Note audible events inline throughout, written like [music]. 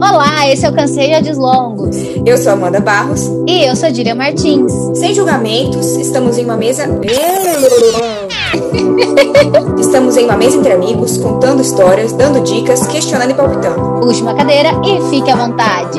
Olá, esse é o Canseia Deslongos. Eu sou Amanda Barros. E eu sou Díria Martins. Sem julgamentos, estamos em uma mesa. [laughs] estamos em uma mesa entre amigos, contando histórias, dando dicas, questionando e palpitando. Puxe uma cadeira e fique à vontade.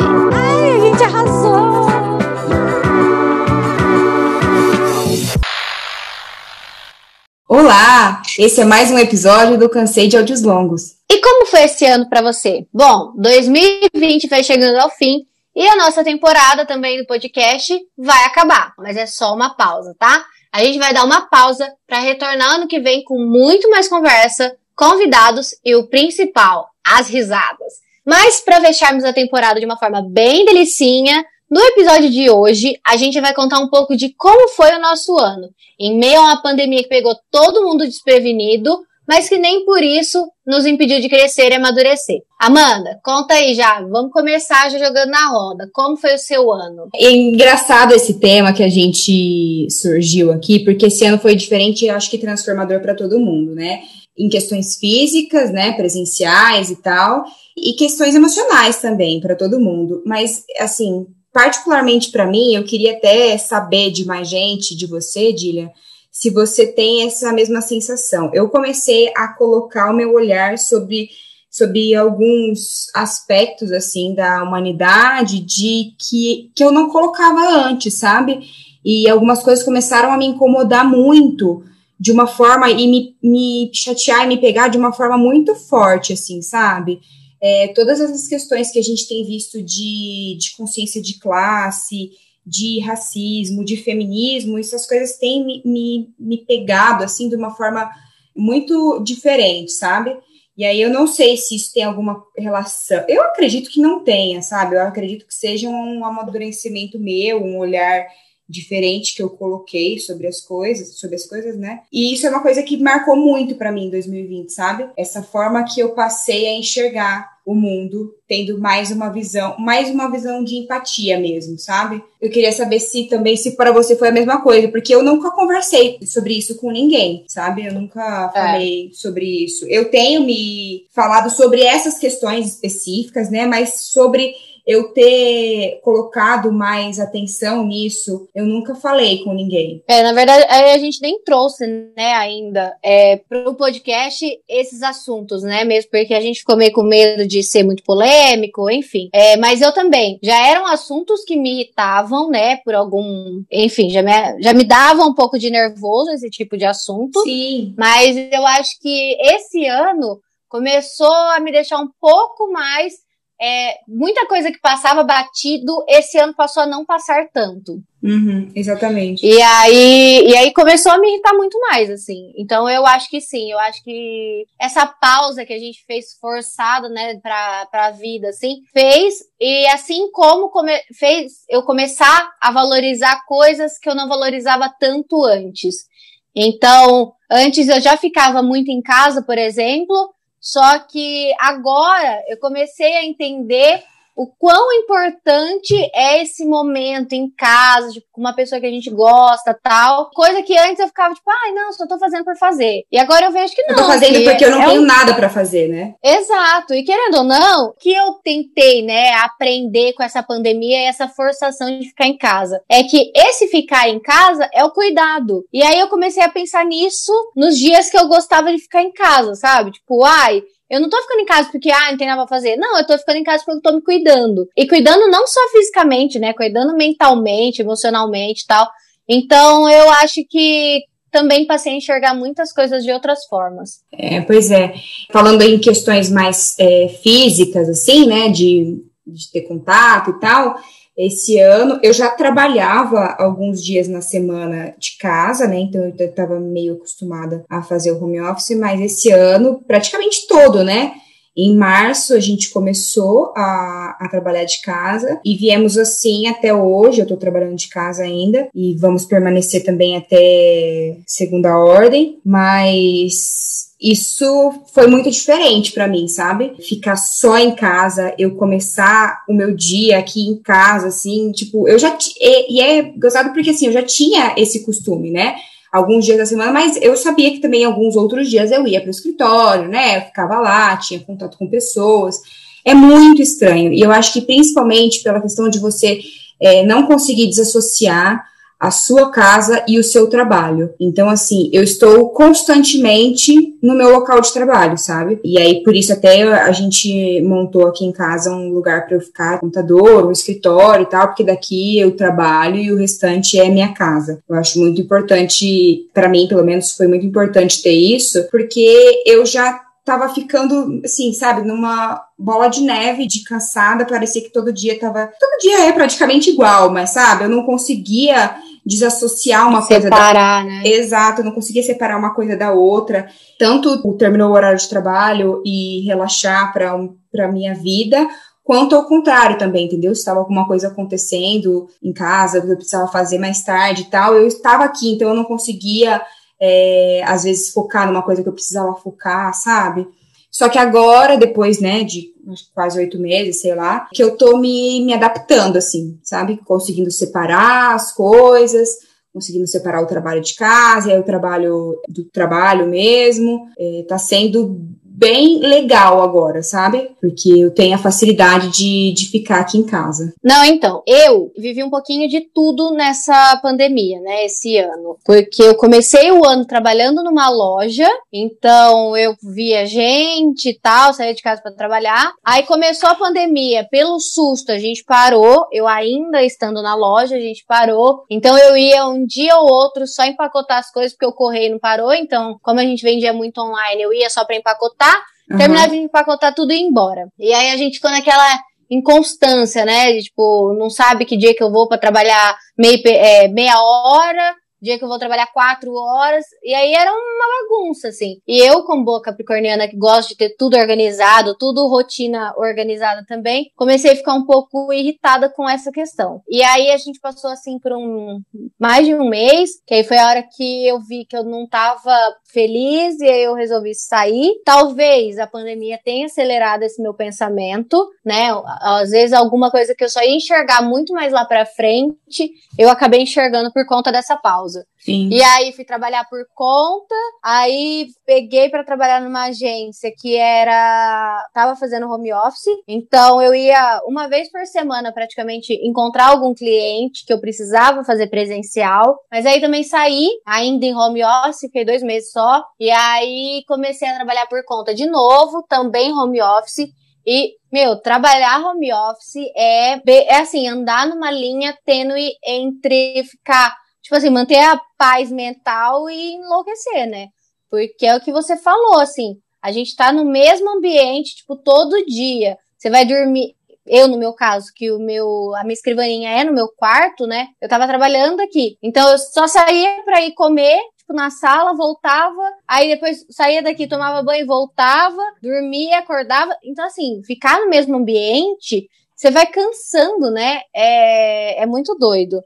Olá! Esse é mais um episódio do Cansei de Áudios Longos. E como foi esse ano para você? Bom, 2020 vai chegando ao fim e a nossa temporada também do podcast vai acabar, mas é só uma pausa, tá? A gente vai dar uma pausa para retornar ano que vem com muito mais conversa, convidados e o principal, as risadas. Mas para fecharmos a temporada de uma forma bem delicinha, no episódio de hoje, a gente vai contar um pouco de como foi o nosso ano, em meio a uma pandemia que pegou todo mundo desprevenido, mas que nem por isso nos impediu de crescer e amadurecer. Amanda, conta aí já, vamos começar já jogando na roda. Como foi o seu ano? É engraçado esse tema que a gente surgiu aqui, porque esse ano foi diferente e acho que transformador para todo mundo, né? Em questões físicas, né, presenciais e tal, e questões emocionais também para todo mundo. Mas assim, particularmente para mim, eu queria até saber de mais gente, de você, Dília, se você tem essa mesma sensação. Eu comecei a colocar o meu olhar sobre, sobre alguns aspectos, assim, da humanidade de que, que eu não colocava antes, sabe? E algumas coisas começaram a me incomodar muito de uma forma e me, me chatear e me pegar de uma forma muito forte, assim, sabe? É, todas essas questões que a gente tem visto de, de consciência de classe, de racismo, de feminismo, essas coisas têm me, me, me pegado, assim, de uma forma muito diferente, sabe? E aí eu não sei se isso tem alguma relação. Eu acredito que não tenha, sabe? Eu acredito que seja um amadurecimento meu, um olhar diferente que eu coloquei sobre as coisas, sobre as coisas, né? E isso é uma coisa que marcou muito para mim em 2020, sabe? Essa forma que eu passei a enxergar o mundo, tendo mais uma visão, mais uma visão de empatia mesmo, sabe? Eu queria saber se também se para você foi a mesma coisa, porque eu nunca conversei sobre isso com ninguém, sabe? Eu nunca falei é. sobre isso. Eu tenho me falado sobre essas questões específicas, né? Mas sobre eu ter colocado mais atenção nisso, eu nunca falei com ninguém. É, na verdade, a gente nem trouxe, né, ainda, é, pro podcast esses assuntos, né, mesmo porque a gente ficou meio com medo de ser muito polêmico, enfim. É, mas eu também. Já eram assuntos que me irritavam, né, por algum, enfim, já me, já me dava um pouco de nervoso esse tipo de assunto. Sim. Mas eu acho que esse ano começou a me deixar um pouco mais é, muita coisa que passava batido, esse ano passou a não passar tanto. Uhum, exatamente. E aí, e aí começou a me irritar muito mais, assim. Então eu acho que sim, eu acho que essa pausa que a gente fez forçada, né, pra, pra vida, assim, fez, e assim como come, fez eu começar a valorizar coisas que eu não valorizava tanto antes. Então, antes eu já ficava muito em casa, por exemplo, só que agora eu comecei a entender o quão importante é esse momento em casa, tipo, com uma pessoa que a gente gosta, tal. Coisa que antes eu ficava tipo, ai, não, só tô fazendo por fazer. E agora eu vejo que não. Eu tô fazendo porque eu não é tenho um... nada para fazer, né? Exato. E querendo ou não, que eu tentei, né, aprender com essa pandemia e essa forçação de ficar em casa, é que esse ficar em casa é o cuidado. E aí eu comecei a pensar nisso nos dias que eu gostava de ficar em casa, sabe? Tipo, ai, eu não tô ficando em casa porque, ah, não tem nada pra fazer. Não, eu tô ficando em casa porque eu tô me cuidando. E cuidando não só fisicamente, né? Cuidando mentalmente, emocionalmente e tal. Então, eu acho que também passei a enxergar muitas coisas de outras formas. É, pois é. Falando em questões mais é, físicas, assim, né? De, de ter contato e tal esse ano. Eu já trabalhava alguns dias na semana de casa, né? Então eu estava meio acostumada a fazer o home office, mas esse ano, praticamente todo, né? Em março, a gente começou a, a, trabalhar de casa e viemos assim até hoje. Eu estou trabalhando de casa ainda e vamos permanecer também até segunda ordem, mas isso foi muito diferente para mim, sabe? Ficar só em casa, eu começar o meu dia aqui em casa, assim, tipo, eu já. E, e é gostado porque, assim, eu já tinha esse costume, né? Alguns dias da semana, mas eu sabia que também alguns outros dias eu ia para o escritório, né? Eu ficava lá, tinha contato com pessoas. É muito estranho. E eu acho que principalmente pela questão de você é, não conseguir desassociar a sua casa e o seu trabalho. Então, assim, eu estou constantemente no meu local de trabalho, sabe? E aí, por isso, até a gente montou aqui em casa um lugar para eu ficar, computador, um escritório e tal, porque daqui eu trabalho e o restante é minha casa. Eu acho muito importante, para mim, pelo menos, foi muito importante ter isso, porque eu já tava ficando, assim, sabe, numa bola de neve de cansada, parecia que todo dia tava. Todo dia é praticamente igual, mas sabe, eu não conseguia desassociar uma separar, coisa da. Né? Exato, eu não conseguia separar uma coisa da outra. Tanto terminou o horário de trabalho e relaxar para um, a minha vida, quanto ao contrário também, entendeu? Se estava alguma coisa acontecendo em casa, que eu precisava fazer mais tarde e tal, eu estava aqui, então eu não conseguia, é, às vezes, focar numa coisa que eu precisava focar, sabe? Só que agora, depois, né, de quase oito meses, sei lá, que eu tô me, me adaptando, assim, sabe? Conseguindo separar as coisas, conseguindo separar o trabalho de casa e aí o trabalho do trabalho mesmo. É, tá sendo bem legal agora, sabe? Porque eu tenho a facilidade de, de ficar aqui em casa. Não, então, eu vivi um pouquinho de tudo nessa pandemia, né, esse ano. Porque eu comecei o ano trabalhando numa loja, então eu via gente e tal, saía de casa para trabalhar. Aí começou a pandemia, pelo susto a gente parou, eu ainda estando na loja, a gente parou. Então eu ia um dia ou outro só empacotar as coisas, porque o correio não parou, então como a gente vendia muito online, eu ia só para empacotar Uhum. Terminava de empacotar tudo e ir embora. E aí a gente ficou naquela inconstância, né? De, tipo, não sabe que dia que eu vou para trabalhar meia, é, meia hora, dia que eu vou trabalhar quatro horas, e aí era uma bagunça, assim. E eu, como boa capricorniana que gosta de ter tudo organizado, tudo rotina organizada também, comecei a ficar um pouco irritada com essa questão. E aí a gente passou, assim, por um mais de um mês, que aí foi a hora que eu vi que eu não tava feliz, e aí eu resolvi sair. Talvez a pandemia tenha acelerado esse meu pensamento, né? Às vezes alguma coisa que eu só ia enxergar muito mais lá pra frente, eu acabei enxergando por conta dessa pausa causa. Sim. E aí fui trabalhar por conta, aí peguei para trabalhar numa agência que era tava fazendo home office, então eu ia uma vez por semana praticamente encontrar algum cliente que eu precisava fazer presencial, mas aí também saí ainda em home office, fiquei dois meses só, e aí comecei a trabalhar por conta de novo, também home office. E, meu, trabalhar home office é, é assim, andar numa linha tênue entre ficar tipo assim, manter a paz mental e enlouquecer, né? Porque é o que você falou, assim, a gente tá no mesmo ambiente, tipo, todo dia. Você vai dormir. Eu, no meu caso, que o meu, a minha escrivaninha é no meu quarto, né? Eu tava trabalhando aqui. Então eu só saía pra ir comer, tipo, na sala, voltava, aí depois saía daqui, tomava banho, voltava, dormia, acordava. Então, assim, ficar no mesmo ambiente, você vai cansando, né? É, é muito doido.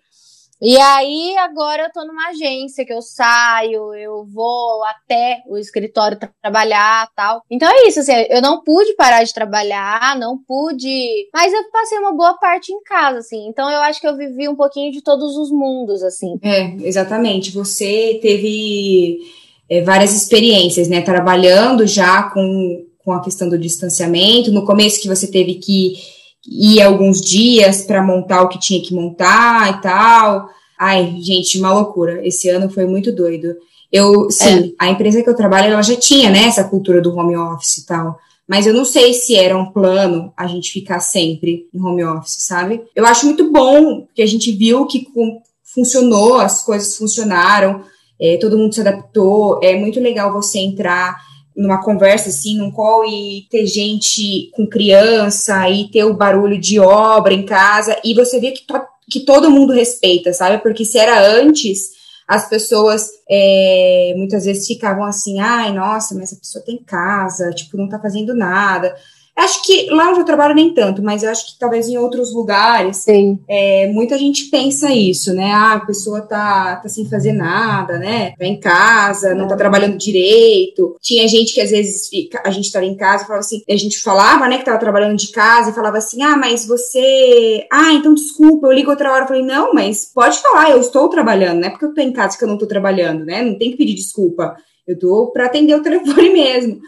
E aí, agora eu tô numa agência que eu saio, eu vou até o escritório trabalhar tal. Então é isso, assim, eu não pude parar de trabalhar, não pude. Mas eu passei uma boa parte em casa, assim. Então eu acho que eu vivi um pouquinho de todos os mundos, assim. É, exatamente. Você teve é, várias experiências, né? Trabalhando já com, com a questão do distanciamento. No começo que você teve que ir alguns dias para montar o que tinha que montar e tal. Ai, gente, uma loucura. Esse ano foi muito doido. Eu, sim, é. a empresa que eu trabalho, ela já tinha, né, essa cultura do home office e tal. Mas eu não sei se era um plano a gente ficar sempre em home office, sabe? Eu acho muito bom que a gente viu que funcionou, as coisas funcionaram, é, todo mundo se adaptou. É muito legal você entrar numa conversa assim, num call e ter gente com criança e ter o barulho de obra em casa e você vê que, to que todo mundo respeita, sabe? Porque se era antes, as pessoas é, muitas vezes ficavam assim, ai, nossa, mas essa pessoa tem casa, tipo, não tá fazendo nada. Acho que lá onde eu trabalho nem tanto, mas eu acho que talvez em outros lugares é, muita gente pensa isso, né? Ah, a pessoa tá, tá sem fazer nada, né? Tá em casa, não tá trabalhando direito. Tinha gente que às vezes fica, a gente tava em casa falava assim, a gente falava, né, que tava trabalhando de casa e falava assim, ah, mas você. Ah, então desculpa, eu ligo outra hora. Eu falei, não, mas pode falar, eu estou trabalhando, não é porque eu tô em casa que eu não tô trabalhando, né? Não tem que pedir desculpa. Eu tô para atender o telefone [laughs] mesmo.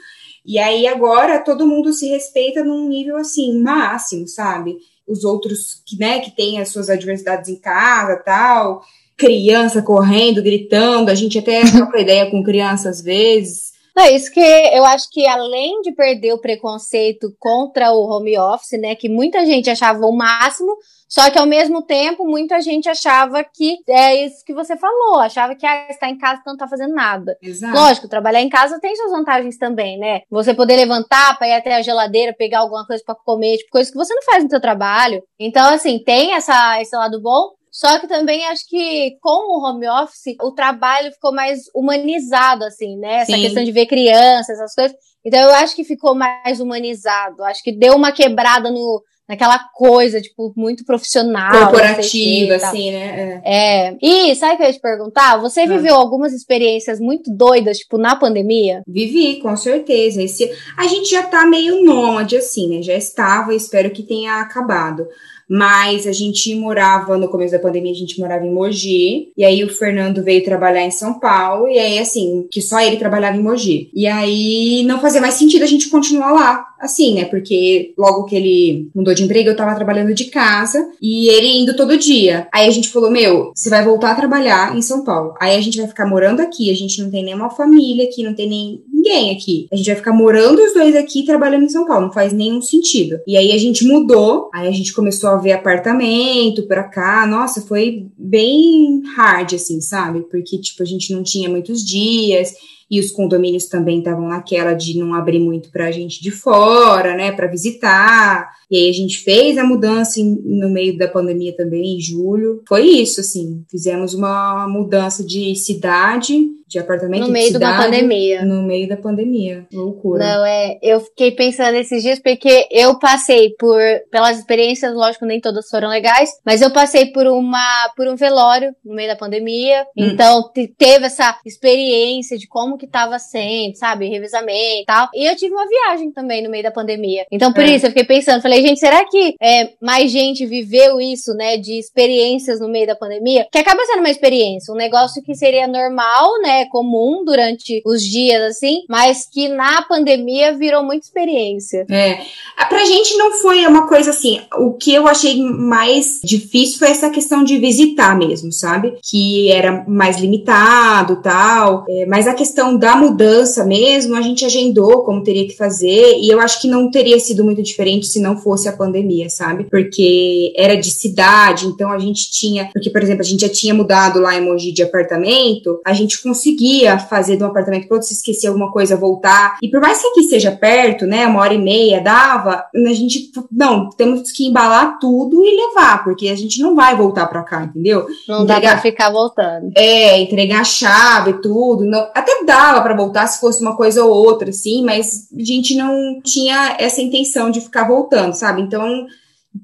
E aí agora todo mundo se respeita num nível assim máximo, sabe? Os outros que, né, que têm as suas adversidades em casa, tal, criança correndo, gritando, a gente até troca [laughs] ideia com criança às vezes. É isso que eu acho que além de perder o preconceito contra o home office, né, que muita gente achava o máximo, só que ao mesmo tempo muita gente achava que é isso que você falou, achava que ah, está em casa não tá fazendo nada. Exato. Lógico, trabalhar em casa tem suas vantagens também, né? Você poder levantar para ir até a geladeira, pegar alguma coisa para comer, tipo, coisa que você não faz no seu trabalho. Então, assim, tem essa, esse lado bom, só que também acho que com o home office, o trabalho ficou mais humanizado, assim, né? Essa Sim. questão de ver crianças, essas coisas. Então eu acho que ficou mais humanizado. Acho que deu uma quebrada no, naquela coisa, tipo, muito profissional. Corporativa, assim, né? É. E sabe o que eu ia te perguntar? Você Ah. viveu algumas experiências muito doidas, tipo, na pandemia? Vivi, com certeza. Esse, a gente já tá meio nômade, assim, né? Já estava, espero que tenha acabado. Mas a gente morava, no começo da pandemia, a gente morava em Mogi. E aí o Fernando veio trabalhar em São Paulo. E aí, assim, que só ele trabalhava em Mogi. E aí não fazia mais sentido a gente continuar lá. Assim, né? Porque logo que ele mudou de emprego, eu tava trabalhando de casa. E ele indo todo dia. Aí a gente falou: Meu, você vai voltar a trabalhar em São Paulo. Aí a gente vai ficar morando aqui. A gente não tem nenhuma família aqui, não tem nem ninguém aqui. A gente vai ficar morando os dois aqui trabalhando em São Paulo. Não faz nenhum sentido. E aí a gente mudou. Aí a gente começou a ver apartamento pra cá. Nossa, foi bem hard, assim, sabe? Porque, tipo, a gente não tinha muitos dias. E os condomínios também estavam naquela de não abrir muito pra gente de fora, né? Pra visitar. E aí a gente fez a mudança em- no meio da pandemia também, em julho. Foi isso, assim. Fizemos uma mudança de cidade, de apartamento No de meio de uma cidade, pandemia. No meio da pandemia. Loucura. Não, é. Eu fiquei pensando esses dias porque eu passei por. Pelas experiências, lógico, nem todas foram legais, mas eu passei por uma. por um velório no meio da pandemia. Hum. Então, te- teve essa experiência de como que tava sendo, sabe? Revisamento e tal. E eu tive uma viagem também no meio da pandemia. Então, por É. isso, eu fiquei pensando, falei, gente, será que é, mais gente viveu isso, né? De experiências no meio da pandemia? Que acaba sendo uma experiência, um negócio que seria normal, né? Comum durante os dias, assim, mas que na pandemia virou muita experiência. É. Ah, Pra gente não foi uma coisa assim. O que eu achei mais difícil foi essa questão de visitar mesmo, sabe? Que era mais limitado tal. É, mas a questão da mudança mesmo, a gente agendou como teria que fazer. E eu acho que não teria sido muito diferente se não fosse a pandemia, sabe? Porque era de cidade, então a gente tinha. Porque, por exemplo, a gente já tinha mudado lá em Mogi de apartamento, a gente conseguia fazer de um apartamento para outro, se esquecer alguma coisa, voltar. E por mais que aqui seja perto, né, uma hora e meia dava, a gente, não, temos que embalar tudo e levar, porque a gente não vai voltar para cá, entendeu? Não dá Entregar- pra ficar voltando. É, entregar a chave e tudo. Não, até dava para voltar se fosse uma coisa ou outra, assim, mas a gente não tinha essa intenção de ficar voltando, sabe? Então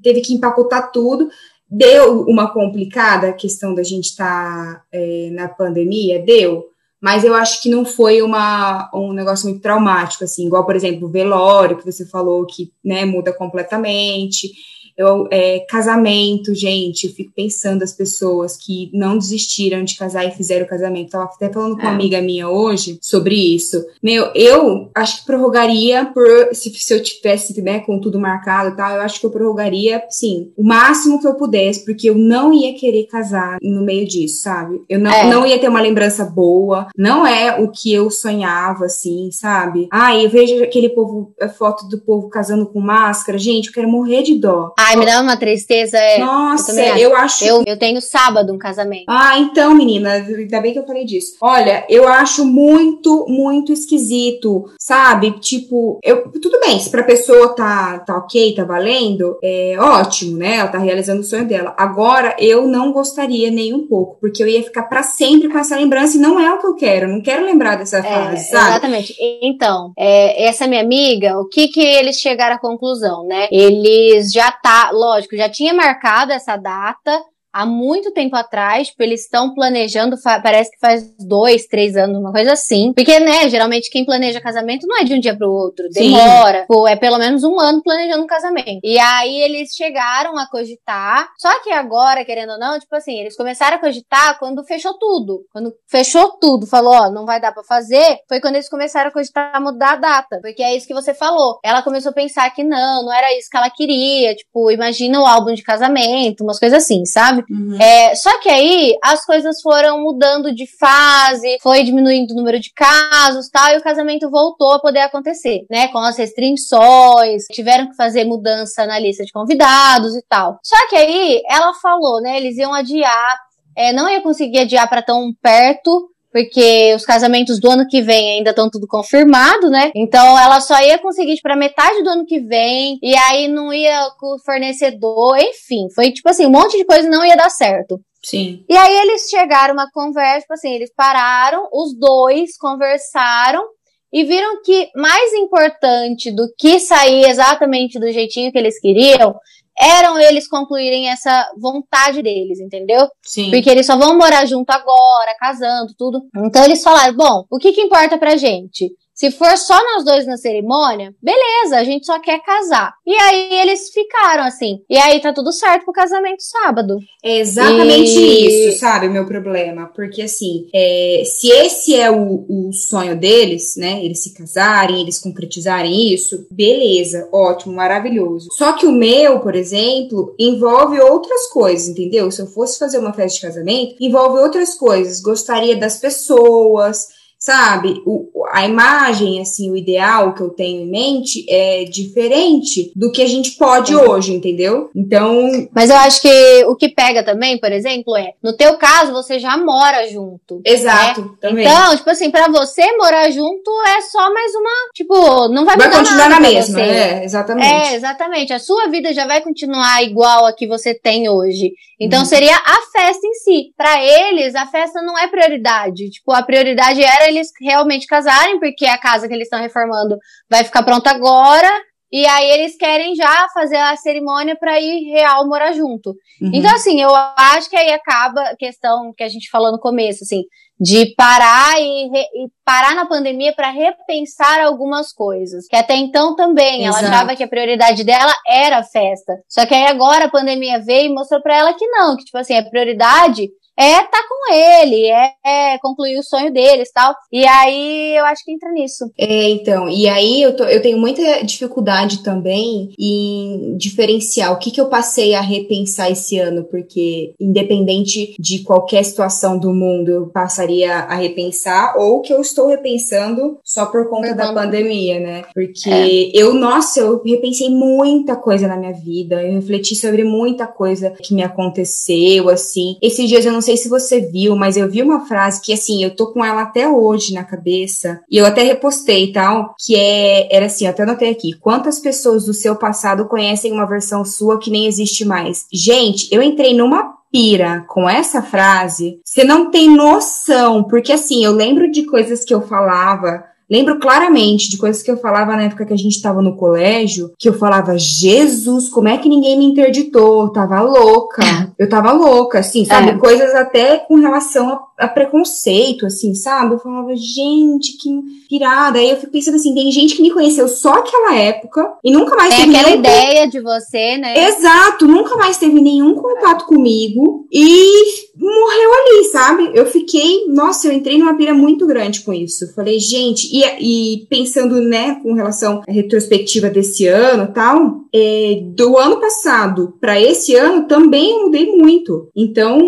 teve que empacotar tudo. Deu uma complicada a questão da gente estar na pandemia, deu. Mas eu acho que não foi uma, um negócio muito traumático, assim, igual, por exemplo, o velório, que você falou que né, muda completamente. Eu, é, casamento, gente, eu fico pensando as pessoas que não desistiram de casar e fizeram o casamento. Tava até falando com uma É. amiga minha hoje sobre isso. Meu, eu acho que prorrogaria por se, se eu tivesse, né, com tudo marcado e tal, eu acho que eu prorrogaria, sim, o máximo que eu pudesse, porque eu não ia querer casar no meio disso, sabe? Eu não, É. não ia ter uma lembrança boa, não é o que eu sonhava, assim, sabe? Ah, eu vejo aquele povo, a foto do povo casando com máscara, gente, eu quero morrer de dó. Ai, me dá uma tristeza. É. Nossa, também acho. eu acho. Eu, eu tenho sábado um casamento. Ah, então, menina, ainda bem que eu falei disso. Olha, eu acho muito, muito esquisito, sabe? Tipo, eu, tudo bem, se pra pessoa tá, tá ok, tá valendo, é ótimo, né? Ela tá realizando o sonho dela. Agora, eu não gostaria nem um pouco, porque eu ia ficar pra sempre com essa lembrança e não é o que eu quero. Eu não quero lembrar dessa É, fase, sabe? exatamente. Então, é, essa minha amiga, o que que eles chegaram à conclusão, né? Eles já tá, lógico, já tinha marcado essa data, há muito tempo atrás, tipo, eles estão planejando, parece que faz dois, três anos, uma coisa assim. Porque, né, geralmente quem planeja casamento não é de um dia pro outro, demora. Tipo, é pelo menos um ano planejando um casamento. E aí eles chegaram a cogitar, só que agora, querendo ou não, tipo assim, eles começaram a cogitar quando fechou tudo. Quando fechou tudo, falou, ó, não vai dar para fazer, foi quando eles começaram a cogitar mudar a data. Porque é isso que você falou. Ela começou a pensar que não, não era isso que ela queria. Tipo, imagina o álbum de casamento, umas coisas assim, sabe? Uhum. É, só que aí as coisas foram mudando de fase, foi diminuindo o número de casos tal, e o casamento voltou a poder acontecer, né? Com as restrições, tiveram que fazer mudança na lista de convidados e tal. Só que aí ela falou, né? Eles iam adiar, é, não ia conseguir adiar para tão perto, porque os casamentos do ano que vem ainda estão tudo confirmado, né? Então ela só ia conseguir para metade do ano que vem, e aí não ia com o fornecedor, enfim, foi tipo assim, um monte de coisa não ia dar certo. Sim. E aí eles chegaram uma conversa, tipo assim, eles pararam, os dois conversaram e viram que mais importante do que sair exatamente do jeitinho que eles queriam eram eles concluírem essa vontade deles, entendeu? Sim. Porque eles só vão morar junto agora, casando, tudo. Então eles falaram: bom, o que que importa pra gente? Se for só nós dois na cerimônia, beleza, a gente só quer casar. E aí eles ficaram assim. E aí tá tudo certo pro casamento sábado. É exatamente e... isso, sabe, o meu problema. Porque assim, é, se esse é o, o sonho deles, né? Eles se casarem, eles concretizarem isso, beleza, ótimo, maravilhoso. Só que o meu, por exemplo, envolve outras coisas, entendeu? Se eu fosse fazer uma festa de casamento, envolve outras coisas. Gostaria das pessoas sabe? O, a imagem, assim, o ideal que eu tenho em mente é diferente do que a gente pode uhum. hoje, entendeu? Então. Mas eu acho que o que pega também, por exemplo, é no teu caso você já mora junto. Exato, né? também. Então, tipo assim, para você morar junto é só mais uma, tipo, não vai Vai continuar na mesma, é, exatamente. É, exatamente. A sua vida já vai continuar igual a que você tem hoje. Então uhum. seria a festa em si. Para eles, a festa não é prioridade. Tipo, a prioridade era eles realmente casarem, porque a casa que eles estão reformando vai ficar pronta agora. E aí eles querem já fazer a cerimônia para ir real morar junto. Uhum. Então, assim, eu acho que aí acaba a questão que a gente falou no começo, assim, de parar e, re, e parar na pandemia para repensar algumas coisas. Que até então também Exato. ela achava que a prioridade dela era a festa. Só que aí agora a pandemia veio e mostrou para ela que não, que tipo assim, a prioridade é tá com ele, é, é, concluir o sonho deles tal. E aí eu acho que entra nisso. É, então, e aí eu, tô, eu tenho muita dificuldade também em diferenciar o que, que eu passei a repensar esse ano, porque independente de qualquer situação do mundo, eu passaria a repensar, ou que eu estou repensando só por conta da pandemia, né? Porque é. eu, nossa, eu repensei muita coisa na minha vida, eu refleti sobre muita coisa que me aconteceu, assim. Esses dias eu não sei se você viu, mas eu vi uma frase que, assim, eu tô com ela até hoje na cabeça, e eu até repostei e tal, que é, era assim, até anotei aqui, quantas pessoas do seu passado conhecem uma versão sua que nem existe mais? Gente, eu entrei numa pira com essa frase, você não tem noção, porque assim, eu lembro de coisas que eu falava Lembro claramente de coisas que eu falava na época que a gente estava no colégio, que eu falava, Jesus, como é que ninguém me interditou? Eu tava louca. [laughs] Eu tava louca, assim, sabe? É. Coisas até com relação a, a, preconceito, assim, sabe? Eu falava, gente, que pirada. Aí eu fico pensando assim, tem gente que me conheceu só aquela época e nunca mais é teve aquela ideia de você, né? Exato, nunca mais teve nenhum contato comigo e morreu ali, sabe? Eu fiquei, nossa, eu entrei numa pira muito grande com isso. falei, gente, e, e pensando, né, com relação à retrospectiva desse ano tal, é, do ano passado para esse ano também eu mudei muito. Então,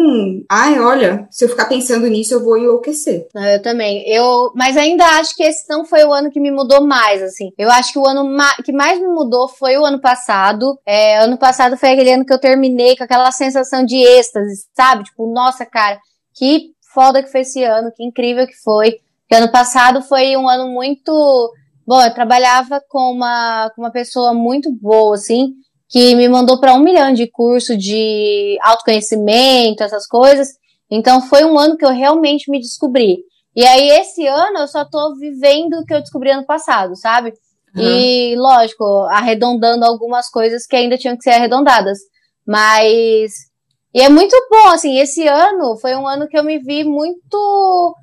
ai, olha, se eu ficar pensando nisso, eu vou enlouquecer. Eu também. Eu, mas ainda acho que esse não foi o ano que me mudou mais, assim. Eu acho que o ano ma que mais me mudou foi o ano passado. É, ano passado foi aquele ano que eu terminei com aquela sensação de êxtase, sabe? Tipo, nossa, cara, que foda que foi esse ano, que incrível que foi. Porque ano passado foi um ano muito. Bom, eu trabalhava com uma, com uma pessoa muito boa, assim, que me mandou para um milhão de curso de autoconhecimento, essas coisas. Então foi um ano que eu realmente me descobri. E aí, esse ano, eu só tô vivendo o que eu descobri ano passado, sabe? Uhum. E, lógico, arredondando algumas coisas que ainda tinham que ser arredondadas. Mas E é muito bom, assim, esse ano foi um ano que eu me vi muito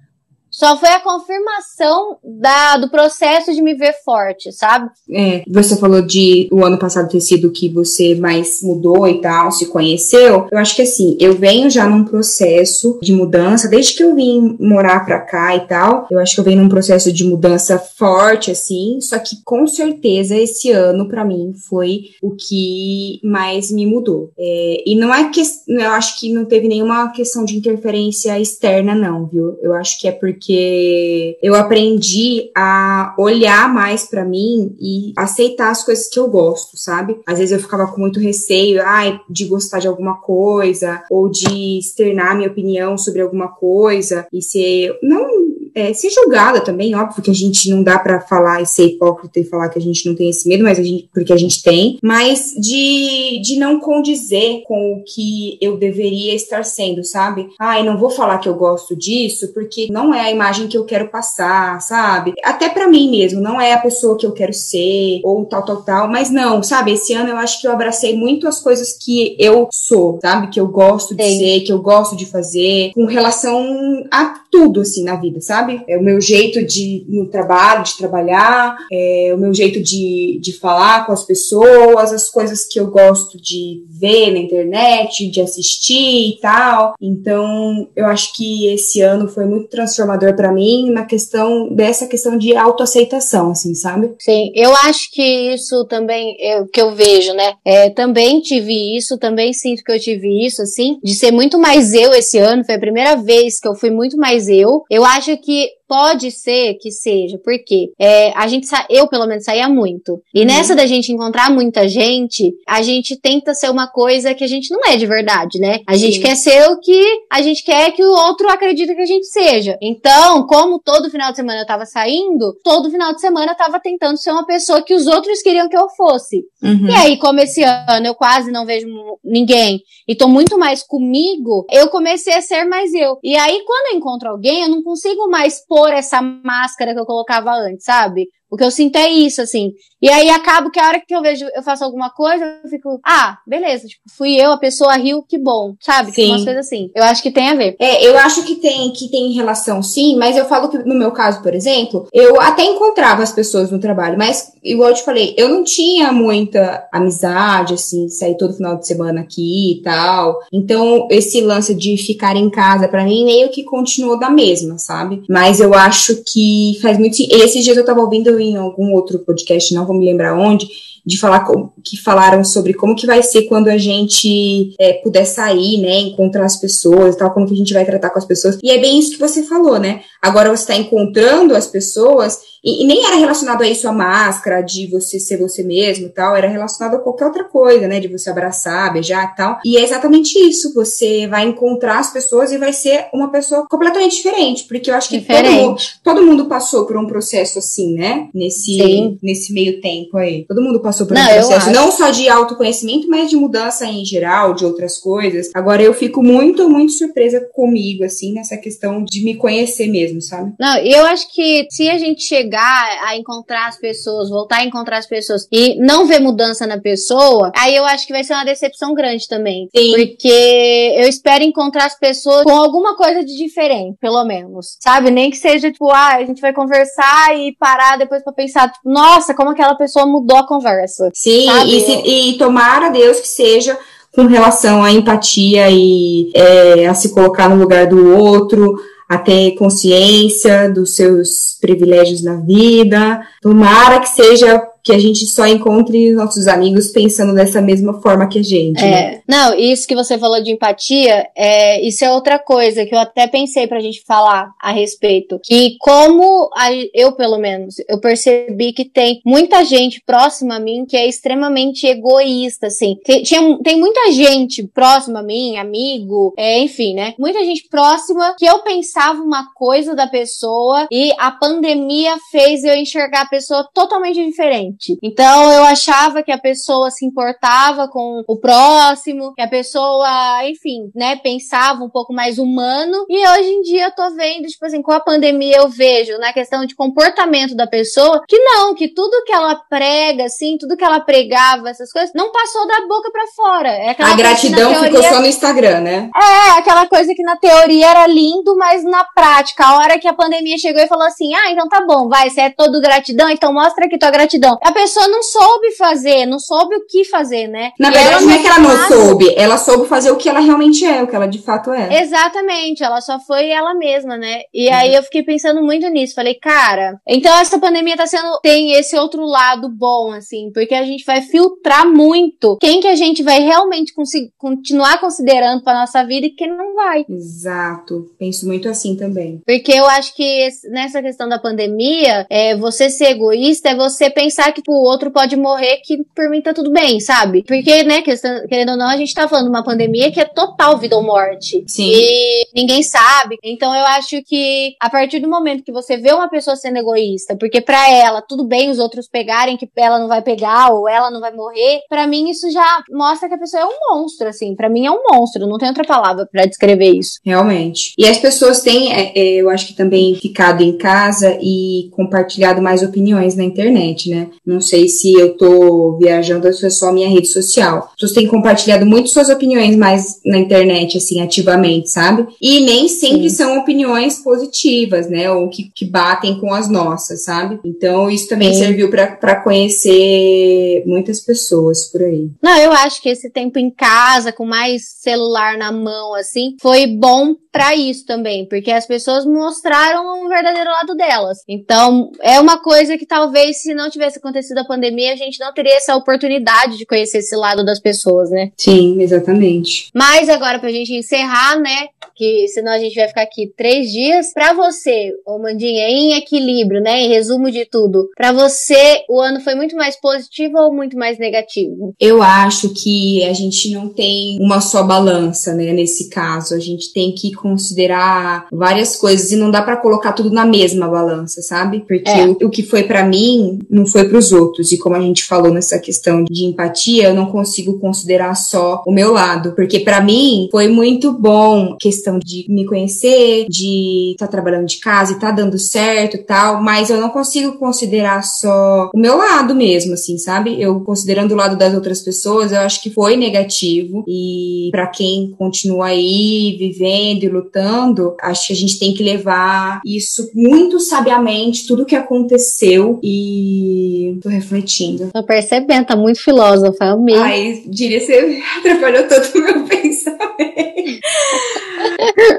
só foi a confirmação da, do processo de me ver forte, sabe? É, você falou de o ano passado ter sido que você mais mudou e tal, se conheceu. Eu acho que assim, eu venho já num processo de mudança, desde que eu vim morar pra cá e tal. Eu acho que eu venho num processo de mudança forte, assim. Só que com certeza esse ano, para mim, foi o que mais me mudou. É, e não é que. Eu acho que não teve nenhuma questão de interferência externa, não, viu? Eu acho que é porque porque eu aprendi a olhar mais para mim e aceitar as coisas que eu gosto, sabe? Às vezes eu ficava com muito receio, ai, de gostar de alguma coisa ou de externar minha opinião sobre alguma coisa e ser não é, ser julgada também, óbvio que a gente não dá para falar e ser hipócrita e falar que a gente não tem esse medo, mas a gente, porque a gente tem, mas de, de não condizer com o que eu deveria estar sendo, sabe? Ai, não vou falar que eu gosto disso, porque não é a imagem que eu quero passar, sabe? Até para mim mesmo, não é a pessoa que eu quero ser, ou tal, tal, tal, mas não, sabe? Esse ano eu acho que eu abracei muito as coisas que eu sou, sabe? Que eu gosto de Sim. ser, que eu gosto de fazer, com relação a tudo, assim, na vida, sabe? Sabe? É o meu jeito de no trabalho, de trabalhar, é o meu jeito de, de falar com as pessoas, as coisas que eu gosto de ver na internet, de assistir e tal. Então, eu acho que esse ano foi muito transformador para mim na questão dessa questão de autoaceitação, assim, sabe? Sim, eu acho que isso também é que eu vejo, né? É, também tive isso, também sinto que eu tive isso, assim, de ser muito mais eu esse ano. Foi a primeira vez que eu fui muito mais eu. Eu acho que que pode ser que seja, porque é, a gente eu pelo menos saía muito. E uhum. nessa da gente encontrar muita gente, a gente tenta ser uma coisa que a gente não é de verdade, né? A gente Sim. quer ser o que a gente quer que o outro acredita que a gente seja. Então, como todo final de semana eu tava saindo, todo final de semana eu tava tentando ser uma pessoa que os outros queriam que eu fosse. Uhum. E aí, como esse ano eu quase não vejo ninguém e tô muito mais comigo, eu comecei a ser mais eu. E aí, quando eu encontro alguém, eu não consigo mais pôr essa máscara que eu colocava antes, sabe? O que eu sinto é isso, assim. E aí acabo que a hora que eu vejo, eu faço alguma coisa, eu fico, ah, beleza, tipo, fui eu, a pessoa riu, que bom, sabe? Sim. Umas coisas assim. Eu acho que tem a ver. É, eu acho que tem, que tem relação sim, mas eu falo que no meu caso, por exemplo, eu até encontrava as pessoas no trabalho, mas, igual eu te falei, eu não tinha muita amizade, assim, sair todo final de semana aqui e tal. Então, esse lance de ficar em casa, para mim, meio que continuou da mesma, sabe? Mas eu acho que faz muito. Esses dias eu tava ouvindo em algum outro podcast, não vou me lembrar onde, de falar que falaram sobre como que vai ser quando a gente é, puder sair, né, encontrar as pessoas, tal, como que a gente vai tratar com as pessoas. E é bem isso que você falou, né? Agora você está encontrando as pessoas e, e, nem era relacionado a isso a máscara, de você ser você mesmo e tal, era relacionado a qualquer outra coisa, né? De você abraçar, beijar e tal. E é exatamente isso. Você vai encontrar as pessoas e vai ser uma pessoa completamente diferente. Porque eu acho que todo mundo, todo mundo, passou por um processo assim, né? Nesse, nesse meio tempo aí. Todo mundo passou por não, um processo, não só de autoconhecimento, mas de mudança em geral, de outras coisas. Agora eu fico muito, muito surpresa comigo, assim, nessa questão de me conhecer mesmo, sabe? Não, eu acho que se a gente chegar chegar a encontrar as pessoas, voltar a encontrar as pessoas e não ver mudança na pessoa, aí eu acho que vai ser uma decepção grande também. Sim. Porque eu espero encontrar as pessoas com alguma coisa de diferente, pelo menos. Sabe? Nem que seja, tipo, ah, a gente vai conversar e parar depois para pensar, tipo, nossa, como aquela pessoa mudou a conversa. Sim, e, se, e tomara Deus que seja com relação à empatia e é, a se colocar no lugar do outro, a ter consciência dos seus privilégios na vida. Tomara que seja que a gente só encontre nossos amigos pensando dessa mesma forma que a gente. É. Né? Não, isso que você falou de empatia, é, isso é outra coisa que eu até pensei pra gente falar a respeito. Que como a, eu, pelo menos, eu percebi que tem muita gente próxima a mim que é extremamente egoísta, assim. Tem, tinha, tem muita gente próxima a mim, amigo, é, enfim, né? Muita gente próxima que eu pensava uma coisa da pessoa e a pandemia fez eu enxergar a pessoa totalmente diferente Então eu achava que a pessoa se importava com o próximo, que a pessoa, enfim, né, pensava um pouco mais humano. E hoje em dia eu tô vendo, tipo assim, com a pandemia eu vejo na questão de comportamento da pessoa que não, que tudo que ela prega, assim, tudo que ela pregava, essas coisas, não passou da boca para fora. É a gratidão teoria... ficou só no Instagram, né? É, aquela coisa que na teoria era lindo, mas na prática, a hora que a pandemia chegou e falou assim: ah, então tá bom, vai, você é todo gratidão, então mostra aqui tua gratidão. A pessoa não soube fazer, não soube o que fazer, né? Na e verdade, não é que ela não soube, ela soube fazer o que ela realmente é, o que ela de fato é. Exatamente, ela só foi ela mesma, né? E uhum. aí eu fiquei pensando muito nisso. Falei, cara, então essa pandemia tá sendo. tem esse outro lado bom, assim, porque a gente vai filtrar muito quem que a gente vai realmente continuar considerando pra nossa vida e quem não vai. Exato. Penso muito assim também. Porque eu acho que nessa questão da pandemia, é, você ser egoísta é você pensar que o outro pode morrer, que por mim tá tudo bem, sabe? Porque, né, querendo ou não, a gente tá falando de uma pandemia que é total vida ou morte. Sim. E ninguém sabe. Então eu acho que a partir do momento que você vê uma pessoa sendo egoísta, porque para ela tudo bem os outros pegarem que ela não vai pegar ou ela não vai morrer, para mim isso já mostra que a pessoa é um monstro, assim. Para mim é um monstro, não tem outra palavra para descrever isso. Realmente. E as pessoas têm, é, é, eu acho que também ficado em casa e compartilhado mais opiniões na internet, né? Não sei se eu tô viajando ou se é só a minha rede social. As pessoas têm compartilhado muito suas opiniões mais na internet, assim, ativamente, sabe? E nem sempre Sim. são opiniões positivas, né? Ou que, que batem com as nossas, sabe? Então isso também Sim. serviu para conhecer muitas pessoas por aí. Não, eu acho que esse tempo em casa, com mais celular na mão, assim, foi bom para isso também, porque as pessoas mostraram o verdadeiro lado delas. Então, é uma coisa que talvez se não tivesse acontecido a pandemia, a gente não teria essa oportunidade de conhecer esse lado das pessoas, né? Sim, exatamente. Mas agora, pra gente encerrar, né? Que senão a gente vai ficar aqui três dias. Pra você, ô Mandinha, em equilíbrio, né? Em resumo de tudo, pra você, o ano foi muito mais positivo ou muito mais negativo? Eu acho que a gente não tem uma só balança, né? Nesse caso, a gente tem que considerar várias coisas e não dá para colocar tudo na mesma balança, sabe? Porque é. o, o, que foi para mim não foi para os outros. E como a gente falou nessa questão de empatia, eu não consigo considerar só o meu lado, porque para mim foi muito bom questão de me conhecer, de estar tá trabalhando de casa e tá dando certo e tal, mas eu não consigo considerar só o meu lado mesmo, assim, sabe? Eu considerando o lado das outras pessoas, eu acho que foi negativo e para quem continua aí vivendo e lutando, acho que a gente tem que levar isso muito sabiamente, tudo que aconteceu e tô refletindo. Tô percebendo, tá muito filósofa, mesmo. Ai, diria que você [laughs] atrapalhou todo o meu [laughs] pensamento.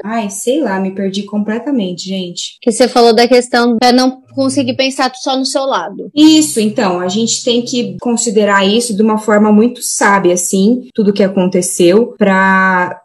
Ai, sei lá, me perdi completamente, gente. Que você falou da questão pra não conseguir pensar só no seu lado. Isso, então, a gente tem que considerar isso de uma forma muito sábia, assim, tudo que aconteceu, para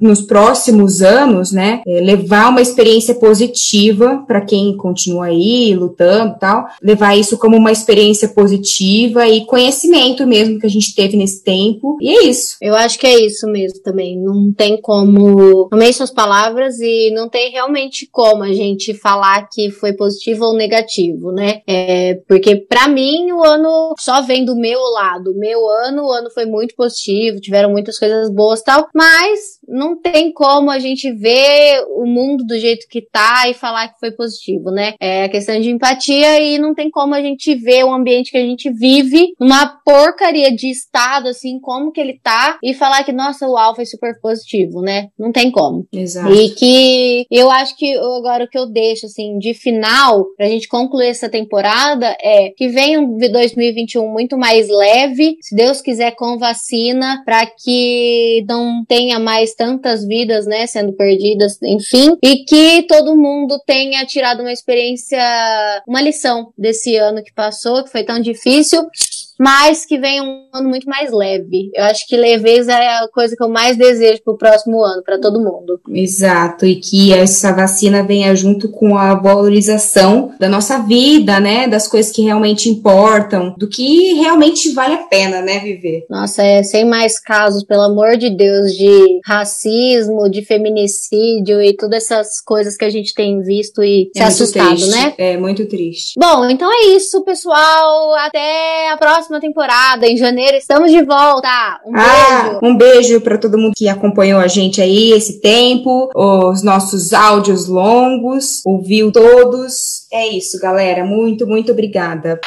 nos próximos anos, né, é, levar uma experiência positiva para quem continua aí lutando e tal, levar isso como uma experiência positiva e conhecimento mesmo que a gente teve nesse tempo. E é isso. Eu acho que é isso mesmo também. Não tem como. Amei suas palavras e não tem realmente como a gente falar que foi positivo ou negativo negativo, né? É, porque para mim o ano só vem do meu lado. Meu ano, o ano foi muito positivo, tiveram muitas coisas boas tal, mas não tem como a gente ver o mundo do jeito que tá e falar que foi positivo, né? É a questão de empatia e não tem como a gente ver o ambiente que a gente vive, uma porcaria de estado, assim, como que ele tá, e falar que, nossa, o Al foi super positivo, né? Não tem como. Exato. E que eu acho que agora o que eu deixo, assim, de final, pra gente concluir essa temporada, é que venha um 2021 muito mais leve, se Deus quiser, com vacina, para que não tenha mais tantas vidas, né, sendo perdidas, enfim, e que todo mundo tenha tirado uma experiência, uma lição desse ano que passou, que foi tão difícil, mas que venha um ano muito mais leve. Eu acho que leveza é a coisa que eu mais desejo pro próximo ano, para todo mundo. Exato, e que essa vacina venha junto com a valorização da nossa vida, né, das coisas que realmente importam, do que realmente vale a pena, né, viver. Nossa, é sem mais casos, pelo amor de Deus, de racismo, de feminicídio e todas essas coisas que a gente tem visto e É se assustado, triste, né? É muito triste. Bom, então é isso, pessoal. Até a próxima temporada. Em janeiro estamos de volta. Um Ah, beijo. um beijo para todo mundo que acompanhou a gente aí esse tempo, os nossos áudios longos, ouviu todos. É isso, galera. Muito, muito obrigada.